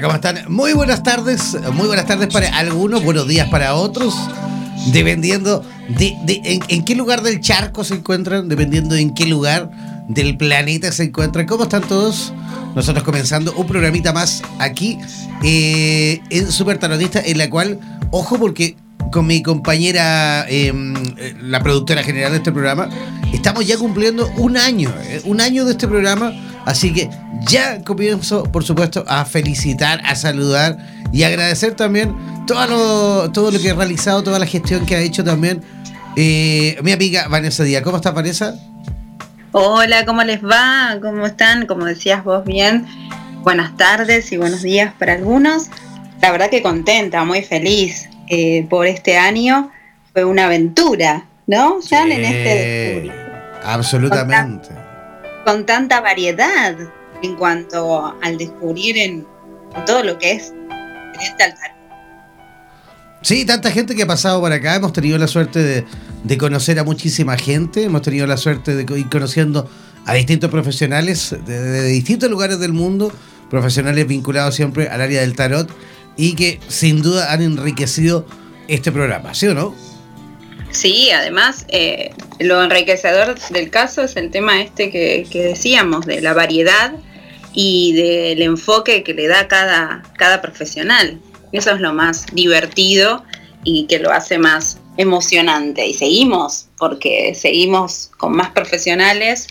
¿Cómo están? Muy buenas tardes, muy buenas tardes para algunos, buenos días para otros, dependiendo de, en, qué lugar del charco se encuentran, dependiendo de en qué lugar del planeta se encuentran. ¿Cómo están todos? Nosotros comenzando un programita más aquí eh, en Super Tarotista, en la cual, ojo porque con mi compañera, em, la productora general de este programa, estamos ya cumpliendo un año, eh, un año de este programa Así que ya comienzo, por supuesto, a felicitar, a saludar y agradecer también todo lo, todo lo que ha realizado, toda la gestión que ha hecho también eh, mi amiga Vanessa Díaz. ¿Cómo está Vanessa? Hola, ¿cómo les va? ¿Cómo están? Como decías vos bien, buenas tardes y buenos días para algunos. La verdad que contenta, muy feliz eh, por este año. Fue una aventura, ¿no? Ya en este... Absolutamente con tanta variedad en cuanto al descubrir en, todo lo que es Sí, tanta gente que ha pasado por acá. Hemos tenido la suerte de, conocer a muchísima gente. Hemos tenido la suerte de ir conociendo a distintos profesionales de, distintos lugares del mundo. Profesionales vinculados siempre al área del tarot. Y que sin duda han enriquecido este programa. ¿Sí o no? Sí, además, eh, lo enriquecedor del caso es el tema este que, decíamos, de la variedad y del enfoque que le da cada, cada profesional. Eso es lo más divertido y que lo hace más emocionante. Y seguimos, porque seguimos con más profesionales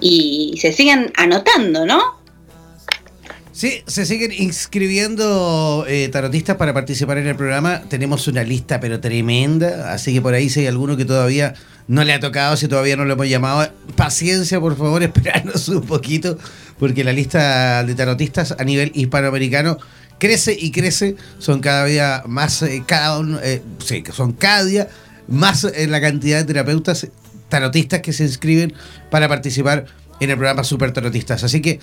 y se siguen anotando, ¿no? Sí, se siguen inscribiendo eh, tarotistas para participar en el programa. Tenemos una lista pero tremenda, así que por ahí si hay alguno que todavía no le ha tocado, si todavía no lo hemos llamado, paciencia por favor, esperarnos un poquito, porque la lista de tarotistas a nivel hispanoamericano crece y crece, son cada día más, eh, cada eh, sí, son cada día más en la cantidad de terapeutas tarotistas que se inscriben para participar en el programa Super Tarotistas. Así que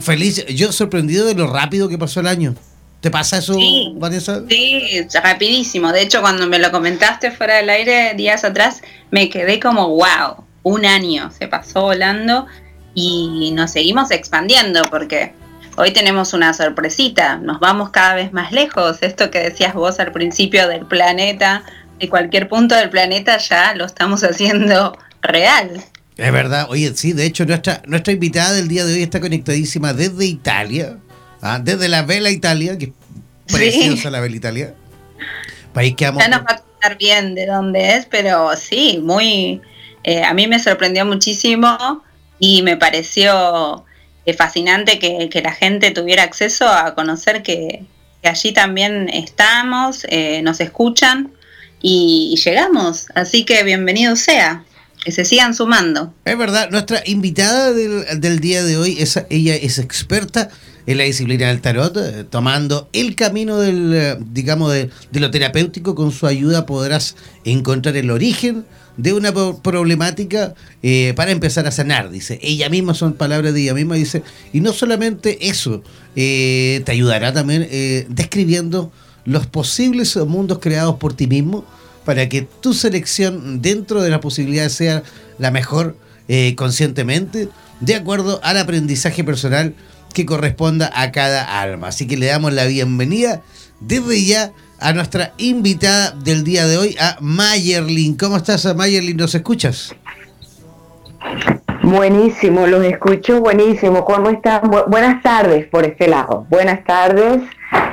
feliz, yo sorprendido de lo rápido que pasó el año. ¿Te pasa eso, Vanessa? Sí, rapidísimo. De hecho, cuando me lo comentaste fuera del aire días atrás, me quedé como, wow, un año se pasó volando y nos seguimos expandiendo porque hoy tenemos una sorpresita, nos vamos cada vez más lejos. Esto que decías vos al principio del planeta, de cualquier punto del planeta ya lo estamos haciendo real. Es verdad, oye, sí, de hecho nuestra, nuestra invitada del día de hoy está conectadísima desde Italia, ¿ah? desde la Vela Italia, que es preciosa la Vela Italia. País que amo. Ya nos va a contar bien de dónde es, pero sí, muy... Eh, a mí me sorprendió muchísimo y me pareció eh, fascinante que, la gente tuviera acceso a conocer que, allí también estamos, eh, nos escuchan y, llegamos. Así que bienvenido sea. Que se sigan sumando. Es verdad, nuestra invitada del, día de hoy, es, ella es experta en la disciplina del tarot, eh, tomando el camino del, digamos, de, lo terapéutico, con su ayuda podrás encontrar el origen de una problemática eh, para empezar a sanar, dice. Ella misma, son palabras de ella misma, dice. Y no solamente eso, eh, te ayudará también eh, describiendo los posibles mundos creados por ti mismo para que tu selección dentro de la posibilidad sea la mejor conscientemente, de acuerdo al aprendizaje personal que corresponda a cada alma. Así que le damos la bienvenida desde ya a nuestra invitada del día de hoy, a Mayerlin. ¿Cómo estás, Mayerlin? ¿Nos escuchas? Buenísimo, los escucho buenísimo. ¿Cómo están? buenas tardes por este lado. Buenas tardes.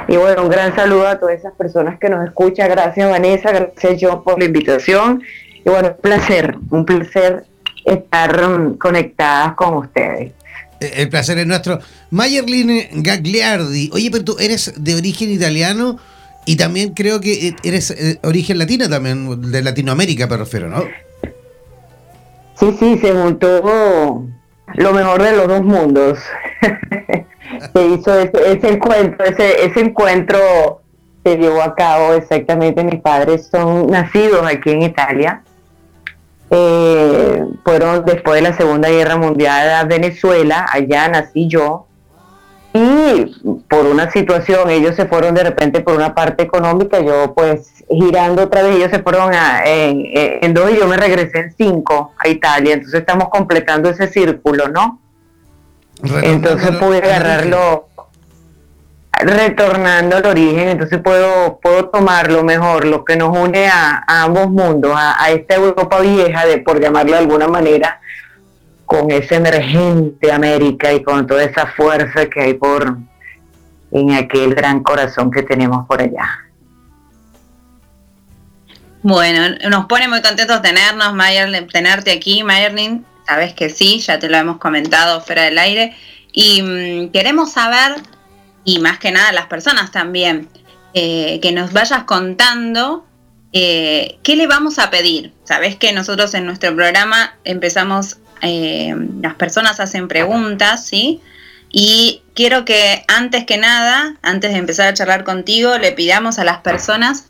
Y bueno, un gran saludo a todas esas personas que nos escuchan. Gracias, Vanessa. Gracias, John, por la invitación. Y bueno, un placer, un placer estar conectadas con ustedes. Eh, el placer es nuestro. Mayerlin Gagliardi. Oye, pero tú eres de origen italiano y también creo que eres eh, origen latina también, de Latinoamérica me refiero, ¿no? Sí, sí, se juntó lo mejor de los dos mundos. se hizo ese, encuentro, ese, ese encuentro se llevó a cabo exactamente. Mis padres son nacidos aquí en Italia. Eh, fueron después de la Segunda Guerra Mundial a Venezuela, allá nací yo, y por una situación ellos se fueron de repente por una parte económica, yo pues girando otra vez, ellos se fueron en, dos y yo me regresé en cinco a Italia, entonces estamos completando ese círculo, ¿no? entonces pude agarrarlo retornando al origen, entonces puedo, puedo tomarlo mejor, lo que nos une a, ambos mundos, a, a, esta Europa vieja, de por llamarlo de alguna manera, con esa emergente América y con toda esa fuerza que hay por en aquel gran corazón que tenemos por allá. Bueno, nos pone muy contentos tenernos, Mayer, tenerte aquí, Mayerlin. Sabes que sí, ya te lo hemos comentado fuera del aire. Y mm, queremos saber, y más que nada las personas también, eh, que nos vayas contando eh, qué le vamos a pedir. Sabes que nosotros en nuestro programa empezamos eh, las personas hacen preguntas, ¿sí? Y quiero que antes que nada, antes de empezar a charlar contigo, le pidamos a las personas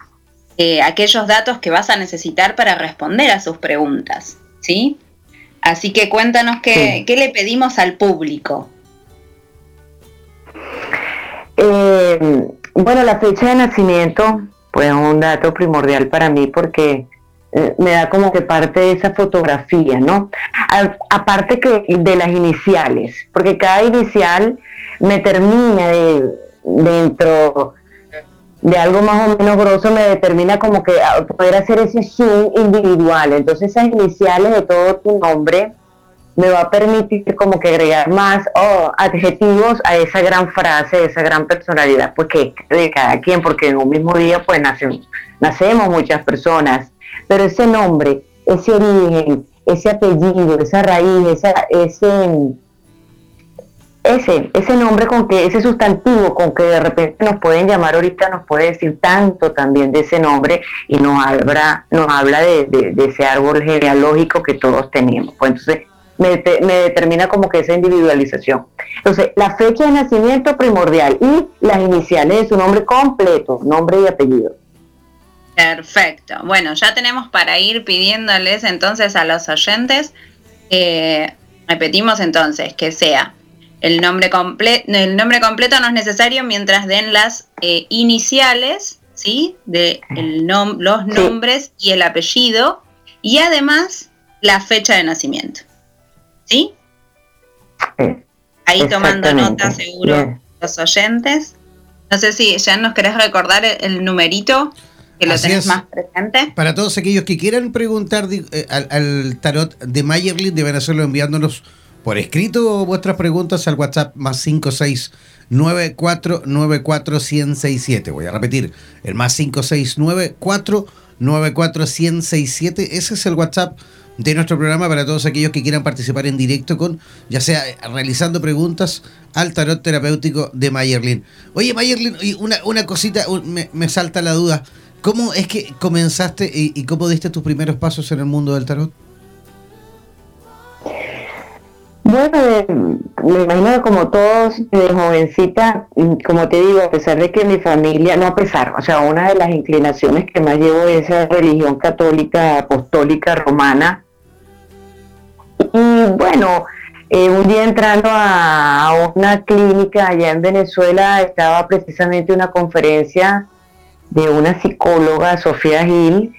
eh, aquellos datos que vas a necesitar para responder a sus preguntas, ¿sí? Así que cuéntanos qué, le pedimos al público. Eh, bueno, la fecha de nacimiento, pues es un dato primordial para mí porque eh, me da como que parte de esa fotografía, ¿no? aparte que de las iniciales, porque cada inicial me termina de, dentro de algo más o menos grosso, me determina como que poder hacer ese zoom individual. Entonces esas iniciales de todo tu nombre me va a permitir como que agregar más oh, adjetivos a esa gran frase, esa gran personalidad, pues que de cada quien, porque en un mismo día pues nacemos, nacemos muchas personas pero ese nombre, ese origen, ese apellido, esa raíz, esa, ese, ese, ese nombre con que, ese sustantivo con que de repente nos pueden llamar ahorita, nos puede decir tanto también de ese nombre y nos habla, nos habla de, ese árbol genealógico que todos tenemos. Pues entonces me, me, determina como que esa individualización. Entonces, la fecha de nacimiento primordial y las iniciales de su nombre completo, nombre y apellido. Perfecto. Bueno, ya tenemos para ir pidiéndoles entonces a los oyentes, eh, repetimos entonces, que sea el nombre, el nombre completo no es necesario mientras den las eh, iniciales, ¿sí? De los nombres y el apellido y además la fecha de nacimiento. ¿Sí? Ahí tomando nota seguro los oyentes. No sé si ya nos querés recordar el, numerito que lo tenés más presente. Para todos aquellos que quieran preguntar eh, al, tarot de Mayerlin, deben hacerlo enviándonos por escrito vuestras preguntas al WhatsApp más 569494167. Voy a repetir, el más 569494167. Ese es el WhatsApp de nuestro programa para todos aquellos que quieran participar en directo con, ya sea realizando preguntas al tarot terapéutico de Mayerlin. Oye, Mayerlin, una, una cosita, me, salta la duda. ¿Cómo es que comenzaste y, cómo diste tus primeros pasos en el mundo del tarot? Bueno, me imagino como todos de jovencita, como te digo, a pesar de que mi familia, no a pesar, o sea, una de las inclinaciones que más llevo es esa religión católica, apostólica, romana, y bueno, eh, un día entrando a, una clínica allá en Venezuela, estaba precisamente una conferencia de una psicóloga, Sofía Gil,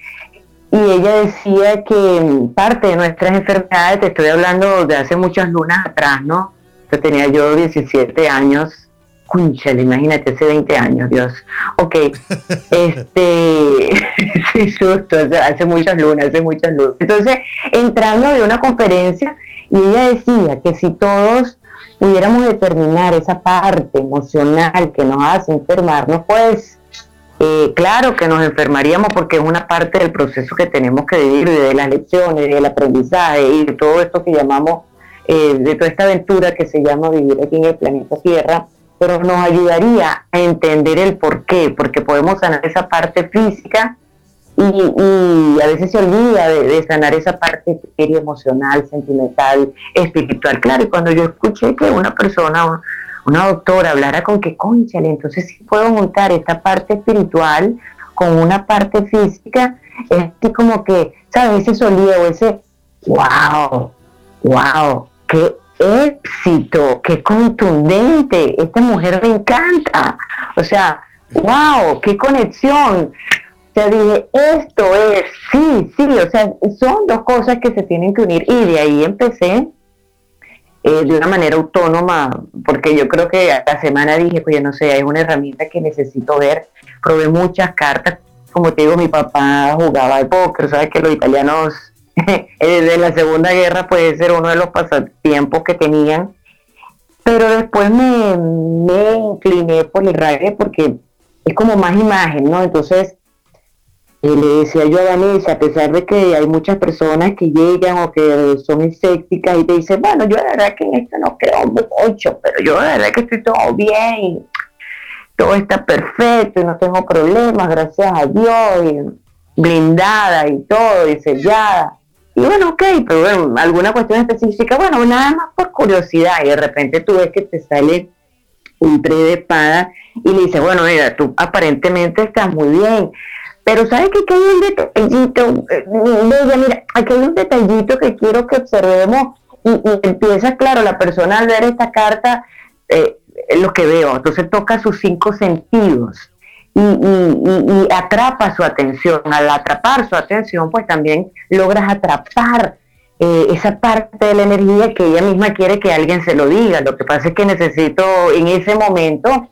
y ella decía que parte de nuestras enfermedades, te estoy hablando de hace muchas lunas atrás, ¿no? Yo tenía yo 17 años, Cúnchale, imagínate, hace 20 años, Dios. Ok, este, sí, justo, hace muchas lunas, hace muchas lunas. Entonces, entrando de una conferencia, y ella decía que si todos pudiéramos determinar esa parte emocional que nos hace enfermarnos, pues eh, claro que nos enfermaríamos porque es una parte del proceso que tenemos que vivir, de las lecciones, del aprendizaje y de todo esto que llamamos, eh, de toda esta aventura que se llama vivir aquí en el planeta Tierra pero nos ayudaría a entender el por qué, porque podemos sanar esa parte física y, a veces se olvida de, sanar esa parte emocional, sentimental, espiritual. Claro, y cuando yo escuché que una persona, una doctora, hablara con que, conchale, entonces sí puedo montar esta parte espiritual con una parte física, es así como que, ¿sabes? Ese sonido, ese, wow, wow, qué éxito, qué contundente, esta mujer me encanta. O sea, wow, qué conexión. O dije, esto es, sí, sí, o sea, son dos cosas que se tienen que unir. Y de ahí empecé eh, de una manera autónoma, porque yo creo que la semana dije, pues no sé, hay una herramienta que necesito ver. Probé muchas cartas. Como te digo, mi papá jugaba al póker, sabes que los italianos de la Segunda Guerra puede ser uno de los pasatiempos que tenían. Pero después me, me incliné por el reggae porque es como más imagen, ¿no? Entonces, eh, le decía yo a Vanessa, a pesar de que hay muchas personas que llegan o que son escépticas y te dicen, bueno, yo la verdad que en esto no creo mucho, pero yo la verdad que estoy todo bien, todo está perfecto y no tengo problemas, gracias a Dios, blindada y todo, y sellada. Y bueno, ok, pero bueno, alguna cuestión específica, bueno, nada más por curiosidad, y de repente tú ves que te sale un pre de espada y le dices, bueno, mira, tú aparentemente estás muy bien, pero ¿sabes que aquí hay un detallito? Eh, mira, aquí hay un detallito que quiero que observemos y, empieza, claro, la persona al ver esta carta, eh, lo que veo, entonces toca sus cinco sentidos y, atrapa su atención. Al atrapar su atención, pues también logras atrapar eh, esa parte de la energía que ella misma quiere que alguien se lo diga. Lo que pasa es que necesito en ese momento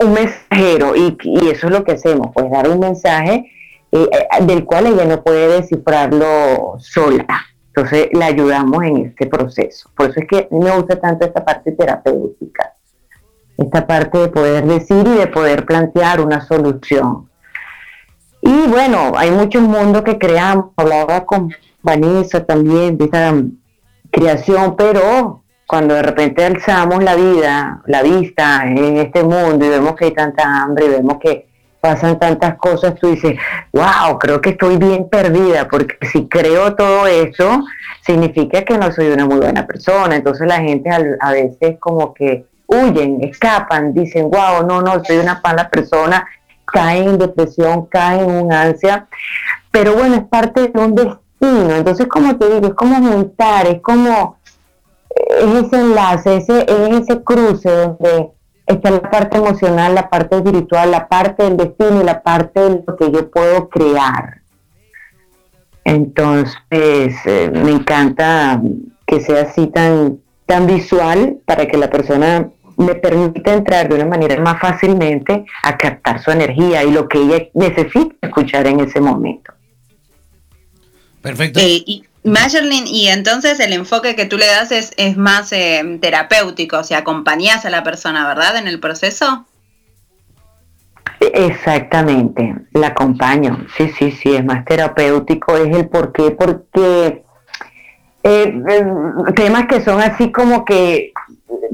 un mensajero y, eso es lo que hacemos, pues dar un mensaje eh, eh, del cual ella no puede descifrarlo sola. Entonces la ayudamos en este proceso. Por eso es que me gusta tanto esta parte terapéutica esta parte de poder decir y de poder plantear una solución. Y bueno, hay muchos mundos que creamos, hablaba con Vanessa también de esa creación, pero cuando de repente alzamos la vida, la vista en este mundo y vemos que hay tanta hambre y vemos que pasan tantas cosas, tú dices, wow, creo que estoy bien perdida, porque si creo todo eso, significa que no soy una muy buena persona. Entonces la gente a veces como que huyen, escapan, dicen, wow, no, no, soy una mala persona, caen en depresión, caen en ansia, pero bueno, es parte de un destino, entonces como te digo, es como montar, es como, es ese enlace, ese, es ese cruce donde está la parte emocional, la parte espiritual, la parte del destino y la parte de lo que yo puedo crear. Entonces, eh, me encanta que sea así tan, tan visual para que la persona me permite entrar de una manera más fácilmente a captar su energía y lo que ella necesita escuchar en ese momento. Perfecto. Eh, y Majerlin, y entonces el enfoque que tú le das es, es más eh, terapéutico, o sea, acompañas a la persona, ¿verdad? En el proceso. Exactamente, la acompaño. Sí, sí, sí, es más terapéutico. Es el por qué, porque eh, temas que son así como que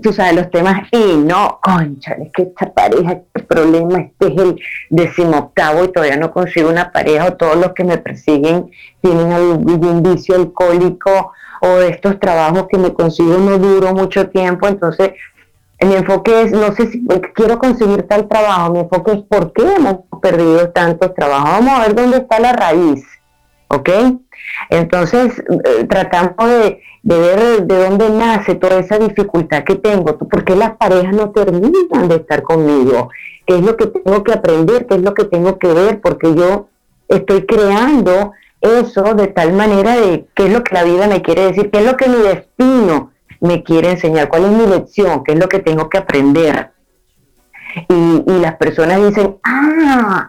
tú sabes, los temas y no, concha, es que esta pareja, este problema, este es el decimoctavo y todavía no consigo una pareja o todos los que me persiguen tienen algún vicio alcohólico o estos trabajos que me consigo no duro mucho tiempo, entonces mi enfoque es, no sé si quiero conseguir tal trabajo, mi enfoque es por qué hemos perdido tantos trabajos, vamos a ver dónde está la raíz, ¿ok? Entonces, eh, tratamos de, ver de dónde nace toda esa dificultad que tengo, por qué las parejas no terminan de estar conmigo, qué es lo que tengo que aprender, qué es lo que tengo que ver, porque yo estoy creando eso de tal manera de qué es lo que la vida me quiere decir, qué es lo que mi destino me quiere enseñar, cuál es mi lección, qué es lo que tengo que aprender. Y, las personas dicen, ah,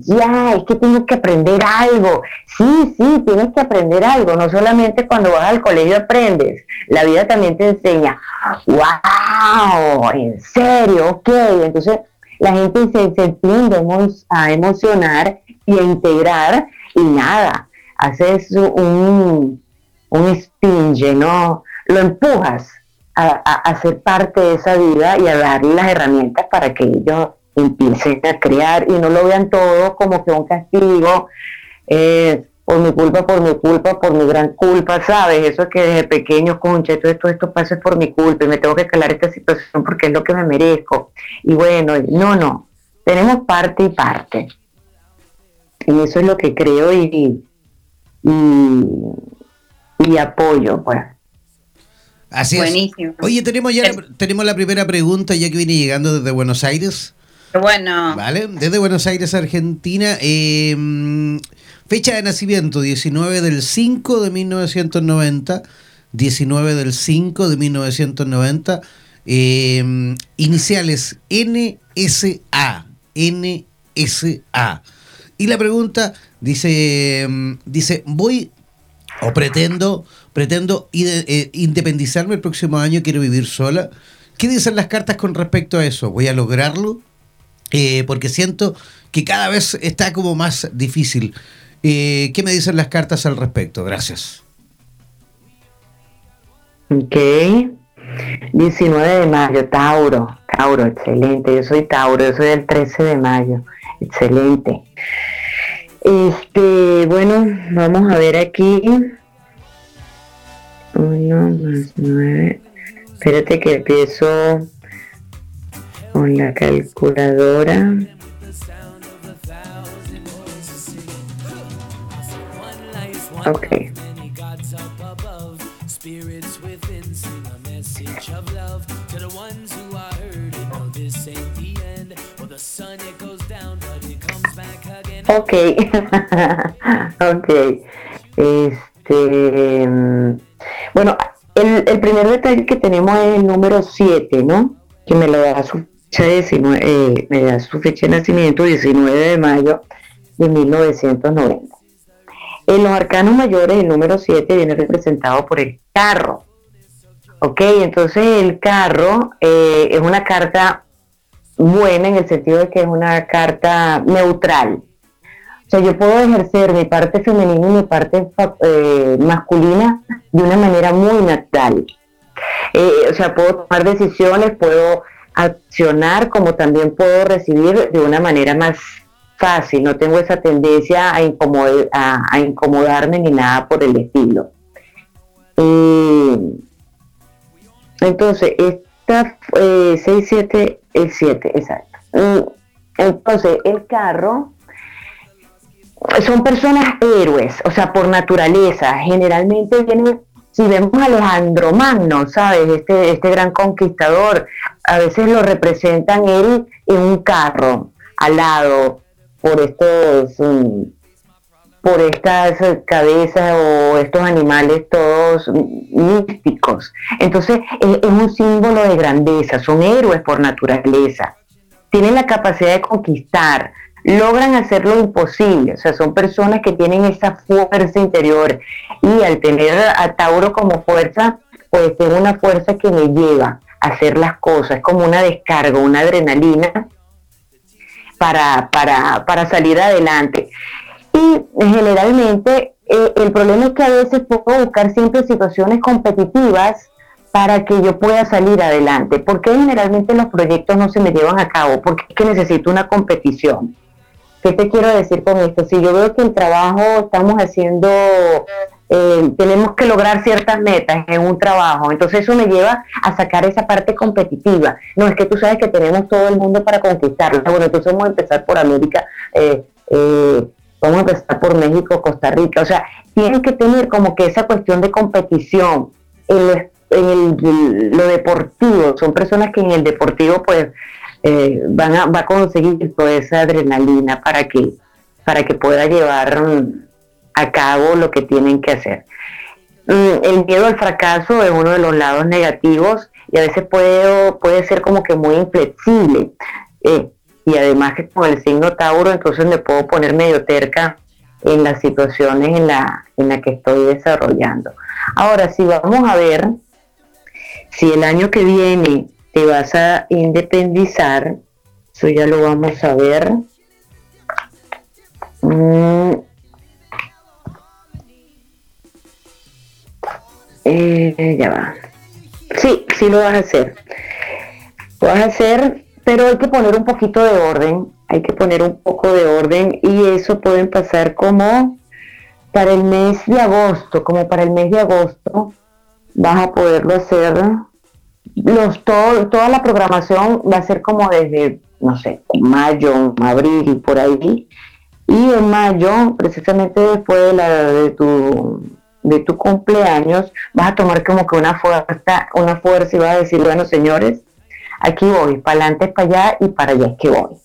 ya, es que tengo que aprender algo. Sí, sí, tienes que aprender algo. No solamente cuando vas al colegio aprendes, la vida también te enseña, wow, en serio, ok. Entonces la gente se, se a emocionar y a integrar y nada, haces un, un spinge, ¿no? Lo empujas a, ser parte de esa vida y a darle las herramientas para que ellos empiecen a crear y no lo vean todo como que un castigo, eh, por mi culpa, por mi culpa, por mi gran culpa, ¿sabes? Eso es que desde pequeño, concha, todo esto, esto pasa por mi culpa y me tengo que calar esta situación porque es lo que me merezco. Y bueno, no, no, tenemos parte y parte. Y eso es lo que creo y, y, y apoyo, pues. Así Buenísimo. es. Oye, tenemos ya la, tenemos la primera pregunta ya que viene llegando desde Buenos Aires. Bueno. Vale, desde Buenos Aires, Argentina. Em, fecha de nacimiento, 19 del 5 de 1990. 19 del 5 de 1990. Em, iniciales NSA. NSA. Y la pregunta dice, em, dice, voy o pretendo, pretendo eh, independizarme el próximo año, quiero vivir sola. ¿Qué dicen las cartas con respecto a eso? ¿Voy a lograrlo? Eh, porque siento que cada vez está como más difícil. Eh, ¿Qué me dicen las cartas al respecto? Gracias. Ok. 19 de mayo, Tauro. Tauro, excelente. Yo soy Tauro, yo soy el 13 de mayo. Excelente. Este, bueno, vamos a ver aquí. Uno más nueve. Espérate que empiezo con la calculadora. Ok. Ok, ok. Este, bueno, el, el, primer detalle que tenemos es el número 7, ¿no? Que me lo da su fecha de, eh, me da su fecha de nacimiento, 19 de mayo de 1990. En los arcanos mayores, el número 7 viene representado por el carro. Ok, entonces el carro eh, es una carta buena en el sentido de que es una carta neutral sea, yo puedo ejercer mi parte femenina y mi parte eh, masculina de una manera muy natural. Eh, o sea, puedo tomar decisiones, puedo accionar como también puedo recibir de una manera más fácil. No tengo esa tendencia a, a, incomodarme ni nada por el estilo. entonces, esta 6, 7, el 7, exacto. Entonces, el carro son personas héroes, o sea, por naturaleza. Generalmente vienen, si vemos a Alejandro Magno, ¿sabes? Este, este gran conquistador, a veces lo representan él en un carro, al lado, por estos, por estas cabezas o estos animales todos místicos. Entonces es, un símbolo de grandeza, son héroes por naturaleza, tienen la capacidad de conquistar, logran hacer lo imposible, o sea, son personas que tienen esa fuerza interior y al tener a Tauro como fuerza, pues tengo una fuerza que me lleva a hacer las cosas, como una descarga, una adrenalina para, para, para salir adelante. Y generalmente eh, el problema es que a veces puedo buscar siempre situaciones competitivas para que yo pueda salir adelante. ¿Por qué generalmente los proyectos no se me llevan a cabo? Porque es que necesito una competición. ¿Qué te quiero decir con esto? Si yo veo que el trabajo estamos haciendo, eh, tenemos que lograr ciertas metas en un trabajo, entonces eso me lleva a sacar esa parte competitiva. No, es que tú sabes que tenemos todo el mundo para conquistarlo. Bueno, entonces vamos a empezar por América. Eh, eh, vamos a empezar por México, Costa Rica, o sea, tienen que tener como que esa cuestión de competición en, lo, deportivo, son personas que en el deportivo pues eh, van a, va a conseguir toda esa adrenalina para que, para que pueda llevar a cabo lo que tienen que hacer. Mm, el miedo al fracaso es uno de los lados negativos y a veces puede, puede ser como que muy inflexible. Eh, y además que con el signo Tauro entonces me puedo poner medio terca en las situaciones en la, en la que estoy desarrollando. Ahora, si vamos a ver, si el año que viene te vas a independizar, eso ya lo vamos a ver. Mm. Eh, ya va. Sí, sí lo vas a hacer. Lo vas a hacer pero hay que poner un poquito de orden, hay que poner un poco de orden y eso puede pasar como para el mes de agosto, como para el mes de agosto vas a poderlo hacer, los, todo, toda la programación va a ser como desde, no sé, mayo, abril, por ahí, y en mayo, precisamente después de, la, de tu de tu cumpleaños, vas a tomar como que una fuerza, una fuerza y vas a decir, bueno, señores, aquí voy, para adelante, para allá y para allá es que voy.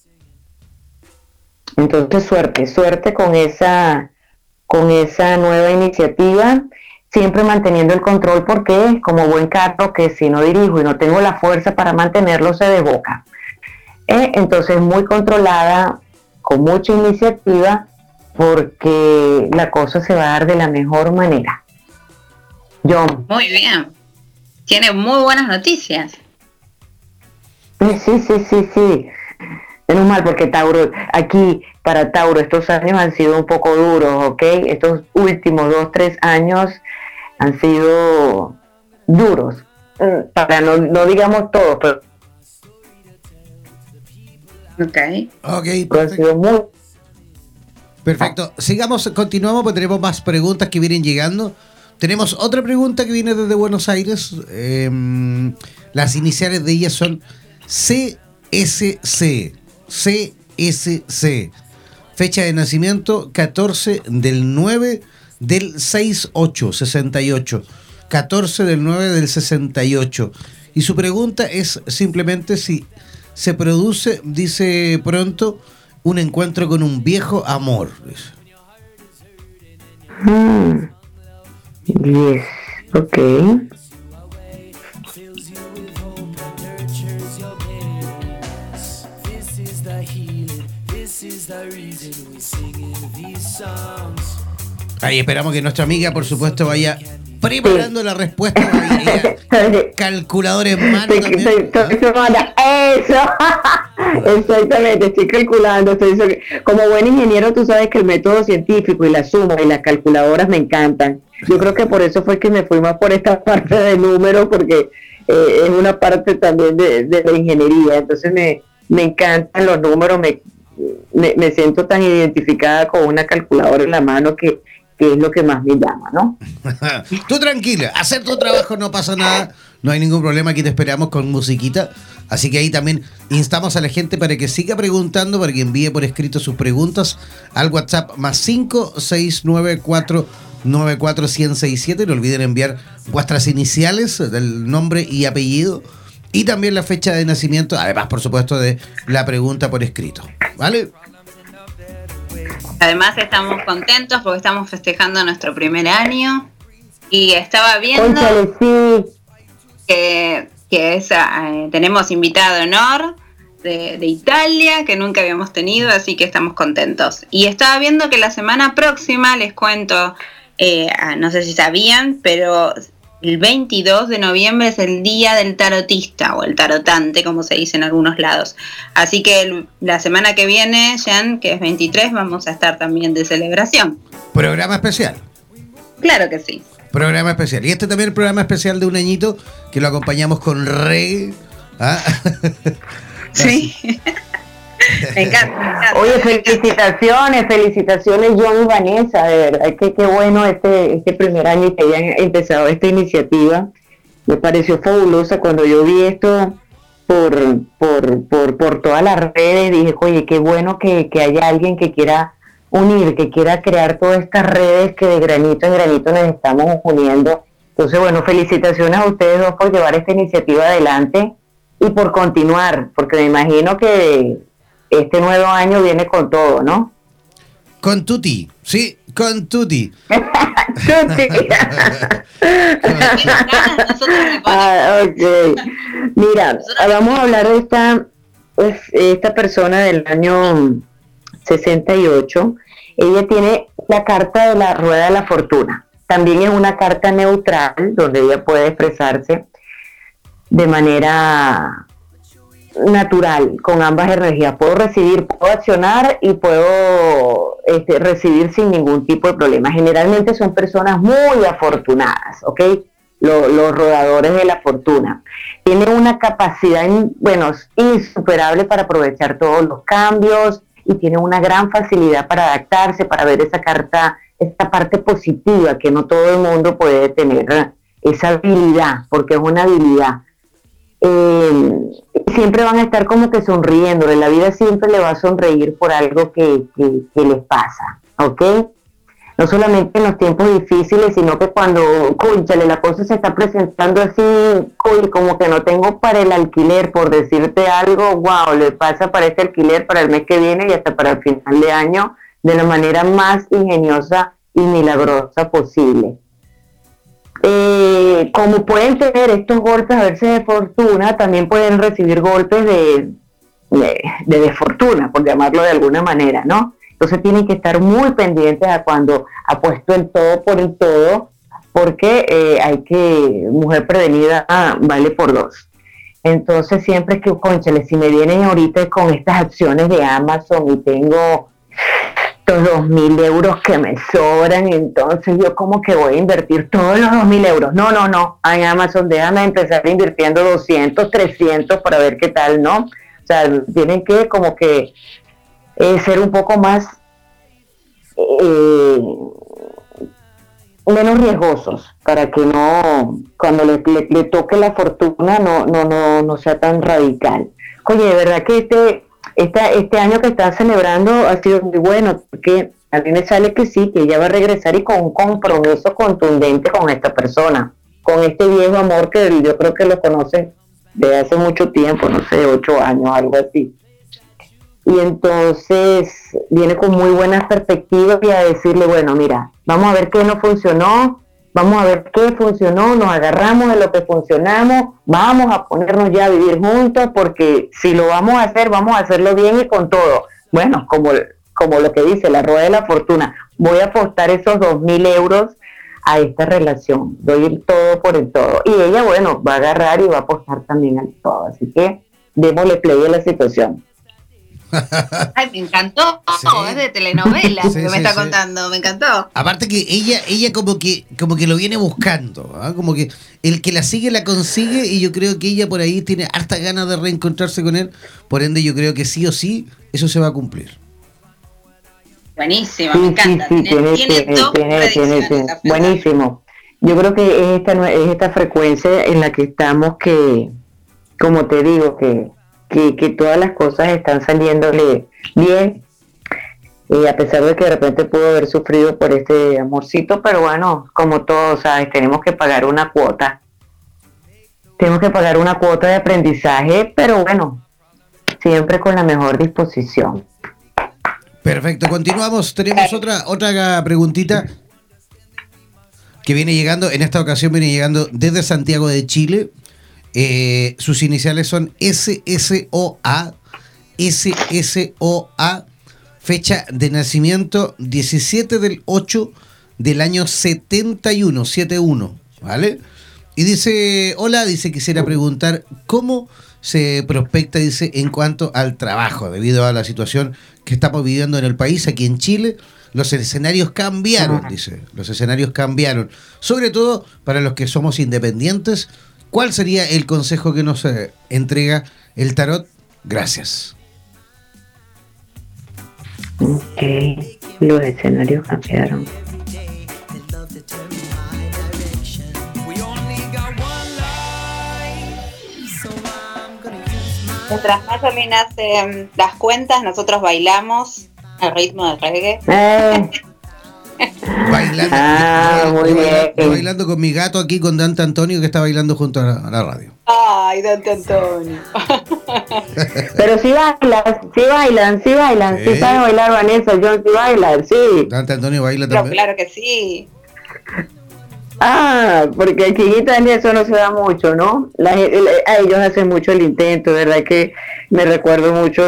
Entonces, suerte, suerte con esa, con esa nueva iniciativa, siempre manteniendo el control porque como buen carro que si no dirijo y no tengo la fuerza para mantenerlo se desboca. Eh, entonces, muy controlada, con mucha iniciativa, porque la cosa se va a dar de la mejor manera. John. Muy bien. Tiene muy buenas noticias. Sí, sí, sí, sí. Menos mal porque Tauro, aquí para Tauro estos años han sido un poco duros, ¿ok? Estos últimos dos, tres años han sido duros. Mm, para no, no digamos todos, pero... Ok. Ok. Perfecto. perfecto. Sigamos, continuamos, porque tenemos más preguntas que vienen llegando. Tenemos otra pregunta que viene desde Buenos Aires. Em, las iniciales de ella son CSC. CSC. Fecha de nacimiento 14 del 9 del 68, 68. 14 del 9 del 68. Y su pregunta es simplemente si se produce, dice pronto, un encuentro con un viejo amor. Hmm. Yes, ok. Ahí esperamos que nuestra amiga, por supuesto, vaya preparando la respuesta. calculador en mano también. Eso. Exactamente, estoy calculando. como buen ingeniero, tú sabes que el método científico y la suma y las calculadoras me encantan. Yo creo que por eso fue que me fui más por esta parte de números, porque eh, es una parte también de, la ingeniería. Entonces me, me encantan los números, me, me, siento tan identificada con una calculadora en la mano que, es lo que más me llama, ¿no? Tú tranquila, hacer tu trabajo no pasa nada, no hay ningún problema, aquí te esperamos con musiquita. Así que ahí también instamos a la gente para que siga preguntando, para que envíe por escrito sus preguntas al WhatsApp más 5694 94167. No olviden enviar vuestras iniciales del nombre y apellido y también la fecha de nacimiento, además por supuesto de la pregunta por escrito. ¿Vale? Además estamos contentos porque estamos festejando nuestro primer año y estaba viendo que, es, eh, tenemos invitado de honor de, Italia que nunca habíamos tenido, así que estamos contentos. Y estaba viendo que la semana próxima, les cuento, eh, no sé si sabían, pero el 22 de noviembre es el día del tarotista o el tarotante, como se dice en algunos lados. Así que la semana que viene, Jan, que es 23, vamos a estar también de celebración. Programa especial. Claro que sí. Programa especial. Y este también es el programa especial de un añito que lo acompañamos con Rey. ¿ah? sí. Oye, felicitaciones, felicitaciones John y Vanessa, de verdad que qué bueno este, este primer año que hayan empezado esta iniciativa. Me pareció fabulosa cuando yo vi esto por, por, por, por todas las redes, dije, oye, qué bueno que, que haya alguien que quiera unir, que quiera crear todas estas redes que de granito en granito nos estamos uniendo. Entonces, bueno, felicitaciones a ustedes dos por llevar esta iniciativa adelante y por continuar, porque me imagino que este nuevo año viene con todo, ¿no? Con Tuti, sí, con Tuti. tuti. ah. Mira, vamos a hablar de esta, esta persona del año 68. Ella tiene la carta de la rueda de la fortuna. También es una carta neutral donde ella puede expresarse de manera natural con ambas energías. Puedo recibir, puedo accionar y puedo este, recibir sin ningún tipo de problema. Generalmente son personas muy afortunadas, ¿ok? Los, rodadores de la fortuna. Tienen una capacidad, bueno, insuperable para aprovechar todos los cambios y tienen una gran facilidad para adaptarse, para ver esa carta, esta parte positiva que no todo el mundo puede tener esa habilidad, porque es una habilidad eh, siempre van a estar como que sonriendo, la vida siempre le va a sonreír por algo que, que, les pasa, ¿ok? No solamente en los tiempos difíciles, sino que cuando, conchale, la cosa se está presentando así, como que no tengo para el alquiler, por decirte algo, wow, le pasa para este alquiler para el mes que viene y hasta para el final de año, de la manera más ingeniosa y milagrosa posible. Eh, como pueden tener estos golpes a veces de fortuna, también pueden recibir golpes de, de, desfortuna, por llamarlo de alguna manera, ¿no? Entonces tienen que estar muy pendientes a cuando apuesto el todo por el todo, porque eh, hay que, mujer prevenida vale por dos. Entonces siempre que, conchale, si me vienen ahorita con estas acciones de Amazon y tengo dos mil euros que me sobran, entonces yo como que voy a invertir todos los dos mil euros. No, no, no, en Amazon déjame empezar invirtiendo 200, 300 para ver qué tal, ¿no? O sea, tienen que como que eh, ser un poco más, eh, menos riesgosos para que no, cuando le, le, toque la fortuna no, no, no, no sea tan radical. Oye, de verdad que este este año que están celebrando ha sido muy bueno, porque a mí me sale que sí, que ella va a regresar y con un compromiso contundente con esta persona, con este viejo amor que yo creo que lo conocen desde hace mucho tiempo, no sé, ocho años, algo así. Y entonces viene con muy buenas perspectivas y a decirle, bueno, mira, vamos a ver qué no funcionó, vamos a ver qué funcionó, nos agarramos de lo que funcionamos, vamos a ponernos ya a vivir juntos, porque si lo vamos a hacer, vamos a hacerlo bien y con todo. Bueno, como, como lo que dice la rueda de la fortuna, voy a apostar esos dos mil euros a esta relación, doy el todo por el todo. Y ella, bueno, va a agarrar y va a apostar también al todo. Así que démosle play a la situación. Ay, me encantó. es de telenovela que me está contando. Me encantó. Aparte que ella, ella como que, como que lo viene buscando. ¿ah? Como que el que la sigue la consigue. Y yo creo que ella por ahí tiene harta ganas de reencontrarse con él. Por ende, yo creo que sí o sí, eso se va a cumplir. Buenísimo, me encanta. tiene, Buenísimo. Yo creo que es esta, es esta frecuencia en la que estamos que, como te digo, que que, todas las cosas están saliéndole bien, y a pesar de que de repente pudo haber sufrido por este amorcito, pero bueno, como todos, ¿sabes? Tenemos que pagar una cuota. Tenemos que pagar una cuota de aprendizaje, pero bueno, siempre con la mejor disposición. Perfecto, continuamos. Tenemos otra, otra preguntita que viene llegando, en esta ocasión viene llegando desde Santiago de Chile. Eh, sus iniciales son SSOA, SSOA, fecha de nacimiento 17 del 8 del año 71, 71, ¿vale? Y dice, hola, dice, quisiera preguntar, ¿cómo se prospecta, dice, en cuanto al trabajo, debido a la situación que estamos viviendo en el país, aquí en Chile? Los escenarios cambiaron, dice, los escenarios cambiaron, sobre todo para los que somos independientes. ¿Cuál sería el consejo que nos eh, entrega el tarot? Gracias. Ok, los escenarios cambiaron. Mientras más o menos hacen las cuentas, nosotros bailamos al ritmo del reggae. Eh. Bailando, ah, muy bien. bailando con mi gato aquí con Dante Antonio que está bailando junto a la, radio. Ay, Dante Antonio. Pero si bailan, si bailan, si bailan, si saben bailar Vanessa, yo sí bailan, sí. Dante Antonio baila también. claro que sí. Ah, porque aquí en Italia eso no se da mucho, ¿no? La, ellos hacen mucho el intento, ¿verdad? Que me recuerdo mucho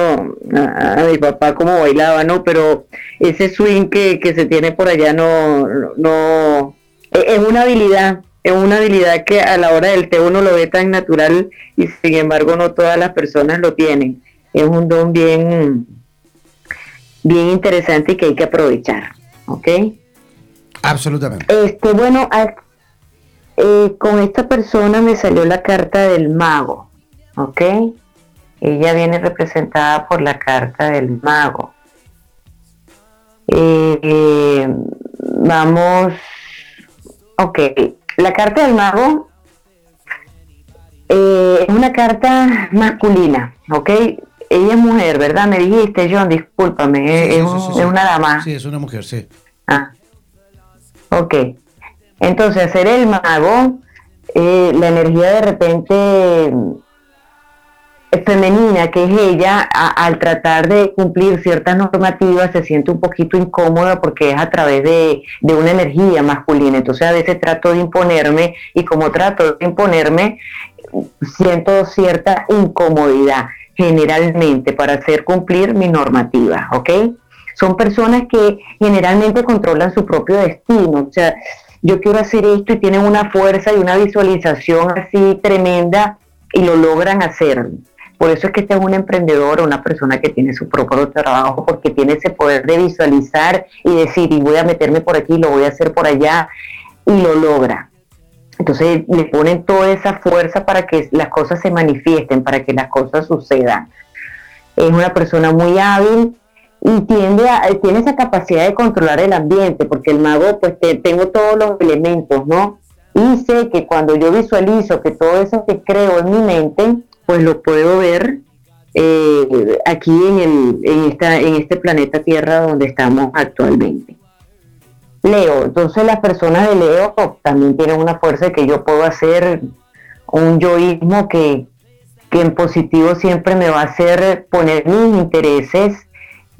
a, mi papá cómo bailaba, ¿no? Pero ese swing que, que se tiene por allá no, no, e, es una habilidad, es una habilidad que a la hora del té uno lo ve tan natural y sin embargo no todas las personas lo tienen. Es un don bien, bien interesante y que hay que aprovechar, ¿ok? Absolutamente. Este, bueno, eh, con esta persona me salió la carta del mago, ¿ok? Ella viene representada por la carta del mago. Eh, vamos, ok, la carta del mago eh, es una carta masculina, ¿ok? Ella es mujer, ¿verdad? Me dijiste, John, discúlpame, es, una dama. Sí, es una mujer, sí. Ah, Ok. Entonces, hacer el mago, eh, la energía de repente mm, femenina que es ella, al tratar de cumplir ciertas normativas, se siente un poquito incómoda porque es a través de, de, una energía masculina. Entonces a veces trato de imponerme y como trato de imponerme, siento cierta incomodidad generalmente para hacer cumplir mi normativa, ¿ok? Son personas que generalmente controlan su propio destino. O sea, yo quiero hacer esto y tienen una fuerza y una visualización así tremenda y lo logran hacer. Por eso es que este es un emprendedor, una persona que tiene su propio trabajo, porque tiene ese poder de visualizar y decir, y voy a meterme por aquí, lo voy a hacer por allá, y lo logra. Entonces le ponen toda esa fuerza para que las cosas se manifiesten, para que las cosas sucedan. Es una persona muy hábil, y tiende a, tiene esa capacidad de controlar el ambiente, porque el mago, pues tengo todos los elementos, ¿no? Y sé que cuando yo visualizo que todo eso que creo en mi mente, pues lo puedo ver eh, aquí en, el, en, esta, en este planeta Tierra donde estamos actualmente. Leo, entonces las personas de Leo también tienen una fuerza que yo puedo hacer un yoísmo que, que en positivo siempre me va a hacer poner mis intereses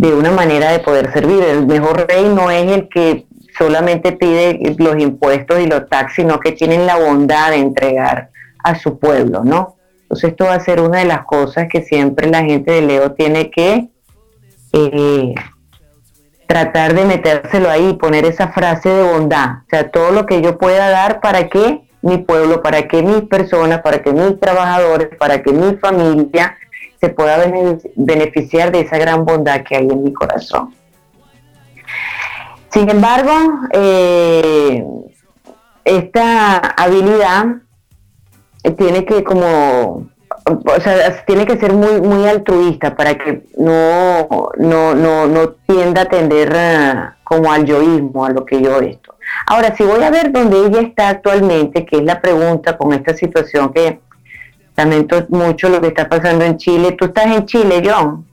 de una manera de poder servir. El mejor rey no es el que solamente pide los impuestos y los taxis, sino que tienen la bondad de entregar a su pueblo, ¿no? Entonces esto va a ser una de las cosas que siempre la gente de Leo tiene que eh, tratar de metérselo ahí, poner esa frase de bondad, o sea, todo lo que yo pueda dar para que mi pueblo, para que mis personas, para que mis trabajadores, para que mi familia se pueda beneficiar de esa gran bondad que hay en mi corazón. Sin embargo, eh, esta habilidad tiene que como o sea, tiene que ser muy muy altruista para que no no no, no tienda a tender como al yoísmo, a lo que yo esto. Ahora, si voy a ver dónde ella está actualmente, que es la pregunta con esta situación que Lamento mucho lo que está pasando en Chile. ¿Tú estás en Chile, John?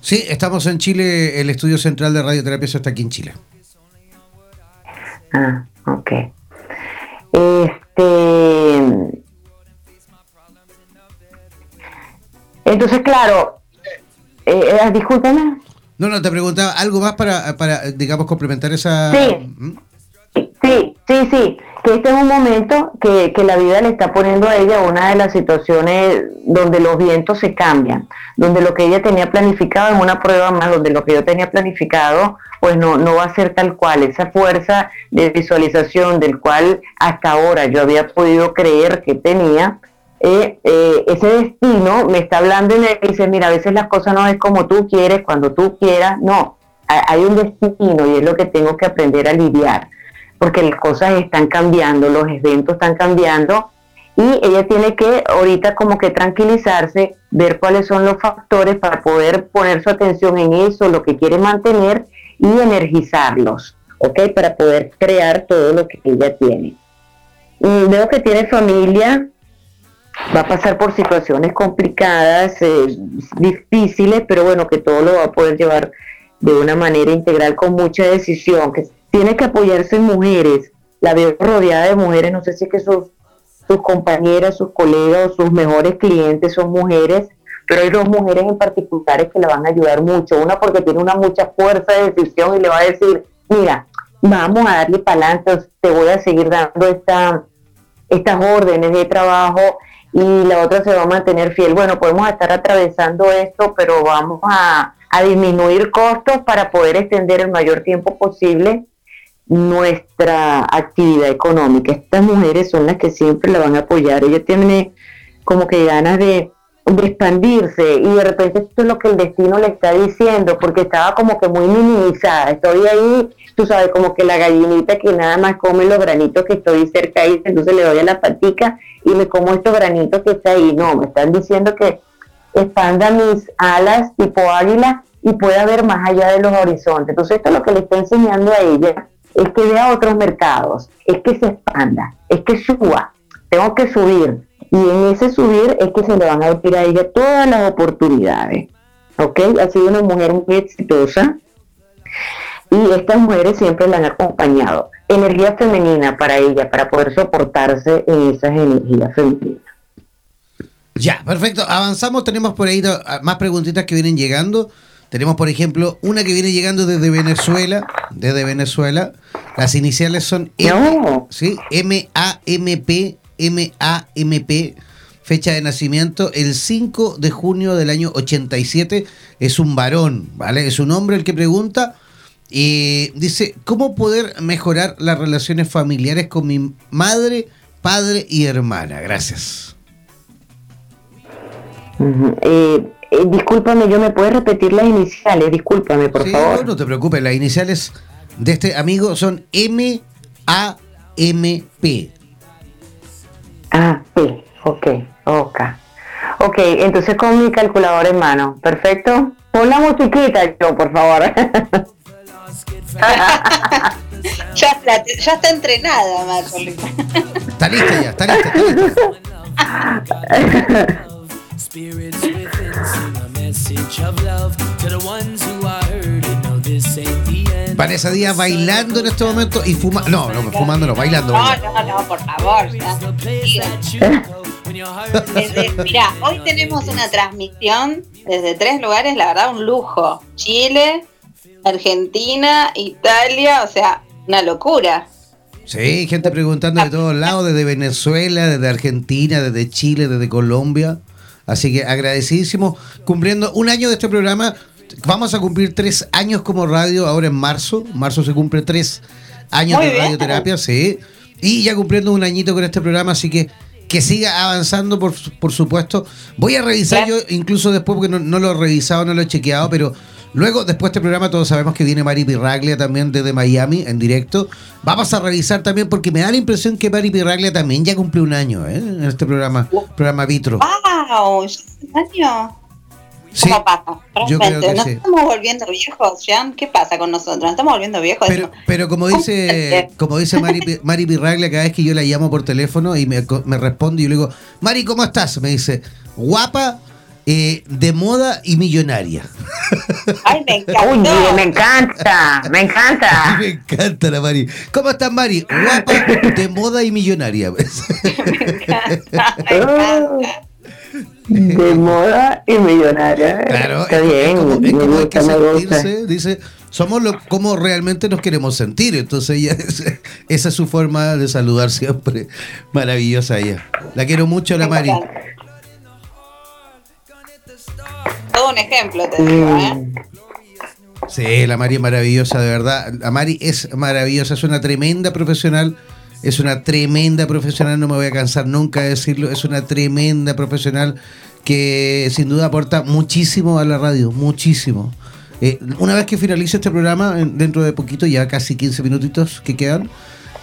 Sí, estamos en Chile. El estudio central de radioterapia está aquí en Chile. Ah, ok. Este. Entonces, claro, eh, eh, discúlpame. No, no, te preguntaba algo más para, para digamos, complementar esa... Sí, ¿Mm? sí, sí, sí, que este es un momento que, que la vida le está poniendo a ella una de las situaciones donde los vientos se cambian, donde lo que ella tenía planificado es una prueba más, donde lo que yo tenía planificado pues no, no va a ser tal cual. Esa fuerza de visualización del cual hasta ahora yo había podido creer que tenía, eh, eh, ese destino me está hablando y me dice, mira, a veces las cosas no es como tú quieres, cuando tú quieras, no, hay un destino y es lo que tengo que aprender a lidiar, porque las cosas están cambiando, los eventos están cambiando y ella tiene que ahorita como que tranquilizarse, ver cuáles son los factores para poder poner su atención en eso, lo que quiere mantener y energizarlos, ¿ok? Para poder crear todo lo que ella tiene. Y veo que tiene familia, va a pasar por situaciones complicadas, eh, difíciles, pero bueno, que todo lo va a poder llevar de una manera integral con mucha decisión, que tiene que apoyarse en mujeres, la veo rodeada de mujeres, no sé si es que sus, sus compañeras, sus colegas o sus mejores clientes son mujeres, pero hay dos mujeres en particulares que le van a ayudar mucho, una porque tiene una mucha fuerza de decisión y le va a decir, mira, vamos a darle adelante, te voy a seguir dando esta, estas órdenes de trabajo y la otra se va a mantener fiel. Bueno, podemos estar atravesando esto, pero vamos a, disminuir costos para poder extender el mayor tiempo posible nuestra actividad económica. Estas mujeres son las que siempre la van a apoyar. Ella tiene como que ganas de, de expandirse y de repente esto es lo que el destino le está diciendo porque estaba como que muy minimizada. Estoy ahí tú sabes, como que la gallinita que nada más come los granitos que estoy cerca ahí, entonces le doy a la patica y me como estos granitos que está ahí. No, me están diciendo que expanda mis alas tipo águila y pueda ver más allá de los horizontes. Entonces esto es lo que le está enseñando a ella, es que vea otros mercados, es que se expanda, es que suba, tengo que subir. Y en ese subir es que se le van a abrir a ella todas las oportunidades. ¿Ok? Ha sido una mujer muy exitosa y estas mujeres siempre la han acompañado. Energía femenina para ella, para poder soportarse en esas energías femeninas. Ya, perfecto. Avanzamos, tenemos por ahí más preguntitas que vienen llegando. Tenemos, por ejemplo, una que viene llegando desde Venezuela, desde Venezuela. Las iniciales son M, ¿sí? M-A-M-P, M-A-M-P, fecha de nacimiento, el 5 de junio del año 87. Es un varón, ¿vale? Es un hombre el que pregunta y dice, ¿cómo poder mejorar las relaciones familiares con mi madre, padre y hermana? Gracias. Eh, eh, discúlpame, ¿yo me puedes repetir las iniciales? Discúlpame, por favor. No, te preocupes, las iniciales de este amigo son M A M P. Ah, P, ok, ok. Ok, entonces con mi calculador en mano, perfecto. Pon la musiquita, yo, por favor. ya, está, ya está entrenada, Marjorie. Está lista ya, está lista. Vanessa Díaz bailando en este momento y fumando. No, no, fumando no, bailando. No, no, no, por favor. Mira, hoy tenemos una transmisión desde tres lugares, la verdad, un lujo. Chile, Argentina, Italia, o sea, una locura. Sí, gente preguntando de todos lados, desde Venezuela, desde Argentina, desde Chile, desde Colombia. Así que agradecidísimo, cumpliendo un año de este programa. Vamos a cumplir tres años como radio ahora en marzo. Marzo se cumple tres años de radioterapia, sí. Y ya cumpliendo un añito con este programa, así que que siga avanzando, por, por supuesto. Voy a revisar yo, incluso después, porque no, no, lo he revisado, no lo he chequeado, pero Luego, después de este programa, todos sabemos que viene Mari Pirraglia también desde Miami en directo. Vamos a revisar también, porque me da la impresión que Mari Pirraglia también ya cumplió un año ¿eh? en este programa, programa Vitro. ¡Wow! ¿Un año? Sí, Yo creo que ¿Nos estamos volviendo viejos, Jean? ¿Qué pasa con nosotros? ¿Nos estamos volviendo viejos? Pero, pero como dice como dice Mari, Mari Pirraglia, cada vez que yo la llamo por teléfono y me, me responde, y yo le digo, Mari, ¿cómo estás? Me dice, guapa, eh, de moda y millonaria. Ay, me encanta. me encanta, me encanta. Me encanta la Mari. ¿Cómo estás, Mari? Guapa, de moda y millonaria. me encanta, de moda y millonaria. Claro, Está es, bien, como, es como hay que me gusta. sentirse, dice, somos lo, como realmente nos queremos sentir. Entonces ella, esa es su forma de saludar siempre. Maravillosa ella. La quiero mucho, la Mari. Un ejemplo, te digo, ¿eh? Sí, la Mari es maravillosa, de verdad. La Mari es maravillosa, es una tremenda profesional. Es una tremenda profesional, no me voy a cansar nunca de decirlo. Es una tremenda profesional que sin duda aporta muchísimo a la radio, muchísimo. Eh, una vez que finalice este programa, en- dentro de poquito, ya casi 15 minutitos que quedan,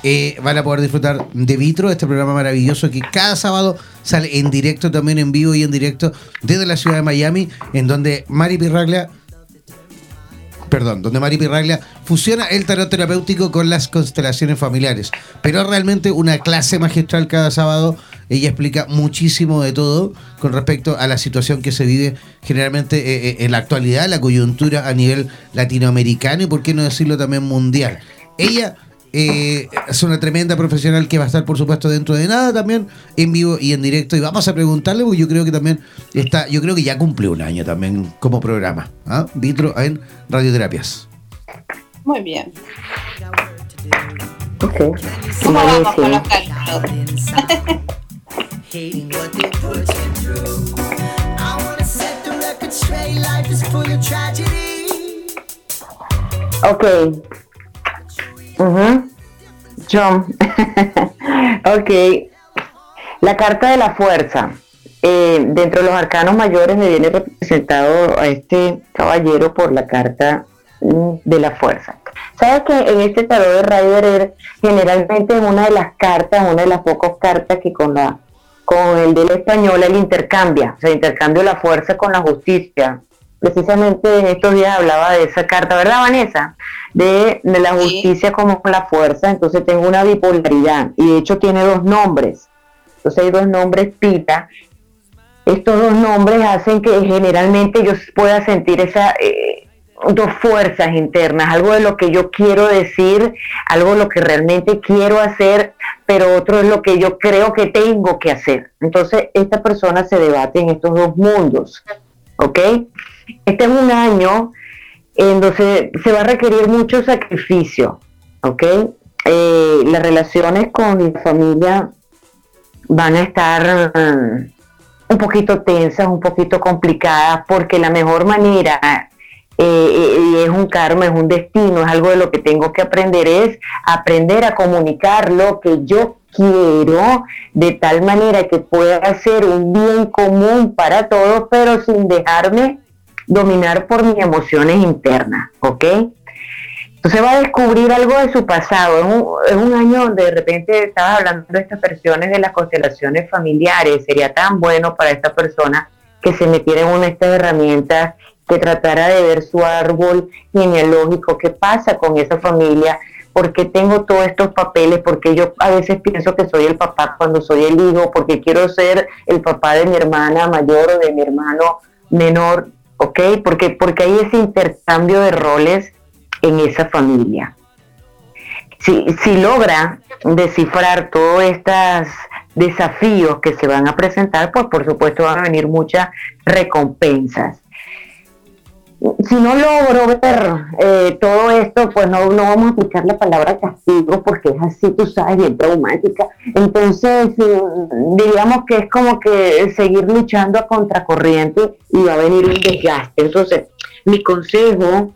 eh, van a poder disfrutar de Vitro, este programa maravilloso que cada sábado sale en directo, también en vivo y en directo desde la ciudad de Miami, en donde Mari Pirraglia perdón, donde Mari Pirraglia fusiona el tarot terapéutico con las constelaciones familiares. Pero realmente una clase magistral cada sábado. Ella explica muchísimo de todo con respecto a la situación que se vive generalmente eh, eh, en la actualidad, la coyuntura a nivel latinoamericano y por qué no decirlo también mundial. Ella eh, es una tremenda profesional que va a estar, por supuesto, dentro de nada también en vivo y en directo. Y vamos a preguntarle, porque yo creo que también está, yo creo que ya cumplió un año también como programa. ¿ah? Vitro en radioterapias. Muy bien. Ok. ¿Cómo vamos con los cálculos? hating Ujú. John. ok. La carta de la fuerza. Eh, dentro de los arcanos mayores me viene representado a este caballero por la carta mm, de la fuerza. ¿Sabes que en este tarot de Rider generalmente es una de las cartas, una de las pocas cartas que con la con el del español él intercambia, o sea, la fuerza con la justicia. Precisamente en estos días hablaba de esa carta, ¿verdad, Vanessa? De, de la Sí. justicia como la fuerza, entonces tengo una bipolaridad y de hecho tiene dos nombres. Entonces hay dos nombres pita. Estos dos nombres hacen que generalmente yo pueda sentir esa eh, dos fuerzas internas, algo de lo que yo quiero decir, algo de lo que realmente quiero hacer, pero otro es lo que yo creo que tengo que hacer. Entonces, esta persona se debate en estos dos mundos, ¿ok? Este es un año en donde se va a requerir mucho sacrificio, ¿ok? Eh, las relaciones con la familia van a estar mm, un poquito tensas, un poquito complicadas, porque la mejor manera, eh, y es un karma, es un destino, es algo de lo que tengo que aprender, es aprender a comunicar lo que yo quiero de tal manera que pueda ser un bien común para todos, pero sin dejarme dominar por mis emociones internas, ¿ok? Entonces va a descubrir algo de su pasado. Es un, es un año donde de repente estabas hablando de estas versiones de las constelaciones familiares. Sería tan bueno para esta persona que se metiera en una de estas herramientas, que tratara de ver su árbol genealógico, qué pasa con esa familia, por qué tengo todos estos papeles, porque yo a veces pienso que soy el papá cuando soy el hijo, porque quiero ser el papá de mi hermana mayor o de mi hermano menor, ¿ok? Porque, porque hay ese intercambio de roles en esa familia. Si, si logra descifrar todos estos desafíos que se van a presentar, pues por supuesto van a venir muchas recompensas. Si no logro ver eh, todo esto, pues no, no vamos a aplicar la palabra castigo porque es así, tú sabes, bien traumática. Entonces, eh, diríamos que es como que seguir luchando a contracorriente y va a venir un desgaste. Entonces, mi consejo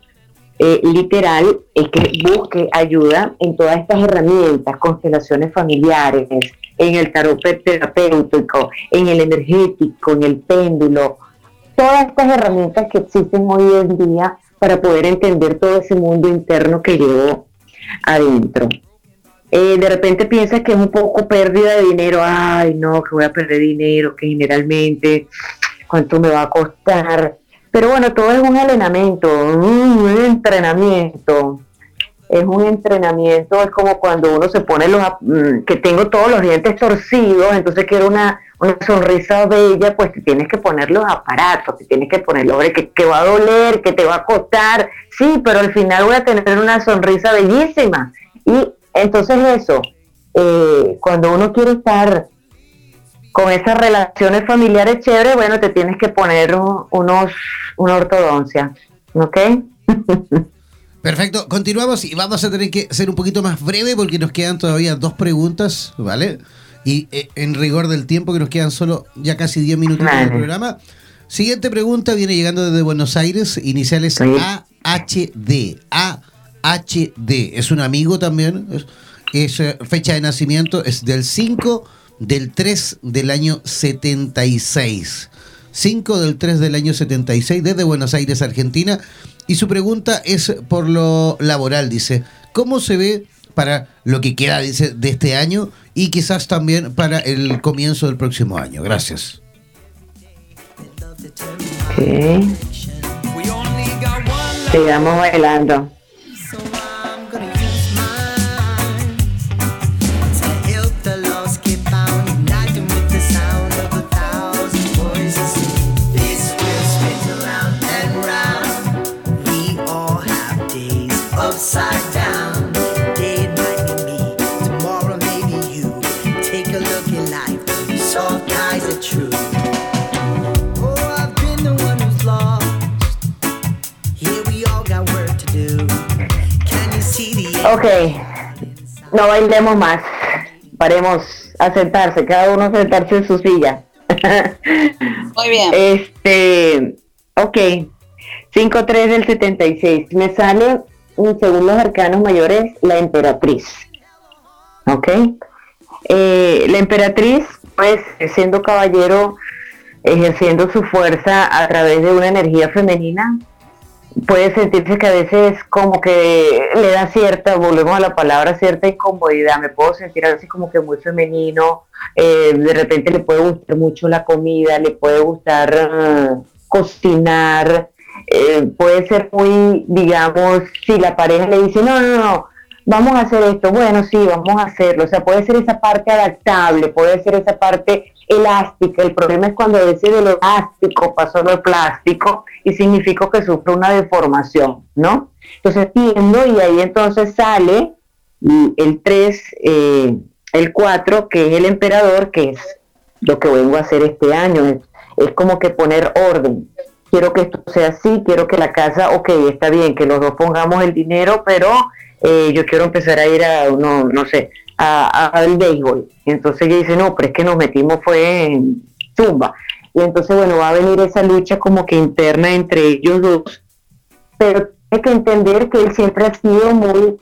eh, literal es que busque ayuda en todas estas herramientas, constelaciones familiares, en el tarot terapéutico, en el energético, en el péndulo, todas estas herramientas que existen hoy en día para poder entender todo ese mundo interno que llevo adentro. Eh, de repente piensas que es un poco pérdida de dinero, ay no, que voy a perder dinero, que generalmente cuánto me va a costar. Pero bueno, todo es un entrenamiento, un entrenamiento. Es un entrenamiento, es como cuando uno se pone los, mm, que tengo todos los dientes torcidos, entonces quiero una, una sonrisa bella, pues te tienes que poner los aparatos, te tienes que poner, hombre, que, que va a doler, que te va a costar, sí, pero al final voy a tener una sonrisa bellísima. Y entonces eso, eh, cuando uno quiere estar con esas relaciones familiares chéveres, bueno, te tienes que poner un- unos, una ortodoncia, ¿ok? Perfecto, continuamos y vamos a tener que ser un poquito más breve porque nos quedan todavía dos preguntas, ¿vale? Y eh, en rigor del tiempo que nos quedan solo ya casi 10 minutos del programa. Siguiente pregunta viene llegando desde Buenos Aires, iniciales Sí. AHD. AHD, es un amigo también, es, es, eh, fecha de nacimiento es del 5 del 3 del año 76. 5 del 3 del año 76 desde Buenos Aires, Argentina. Y su pregunta es por lo laboral, dice, ¿cómo se ve para lo que queda, dice, de este año y quizás también para el comienzo del próximo año? Gracias. Ok, sigamos bailando. Ok, no bailemos más. Paremos a sentarse, cada uno a sentarse en su silla. Muy bien. Este, ok, 5-3 del 76. Me sale, según los arcanos mayores, la emperatriz. Ok. Eh, la emperatriz, pues, siendo caballero, ejerciendo su fuerza a través de una energía femenina, puede sentirse que a veces como que le da cierta, volvemos a la palabra, cierta incomodidad. Me puedo sentir así como que muy femenino. eh, de repente le puede gustar mucho la comida, le puede gustar ah, cocinar. eh, puede ser muy, digamos, si la pareja le dice, no, no, no, vamos a hacer esto, bueno, sí, vamos a hacerlo. O sea, puede ser esa parte adaptable, puede ser esa parte elástica. El problema es cuando veces de lo elástico pasó lo plástico y significó que sufre una deformación, ¿no? Entonces tiendo y ahí entonces sale el 3, eh, el 4, que es el emperador, que es lo que vengo a hacer este año. Es, es como que poner orden. Quiero que esto sea así, quiero que la casa, ok, está bien, que los dos pongamos el dinero, pero eh, yo quiero empezar a ir a, no, no sé, al béisbol. Entonces ella dice, no, pero es que nos metimos fue en zumba. Y entonces, bueno, va a venir esa lucha como que interna entre ellos dos. Pero hay que entender que él siempre ha sido muy,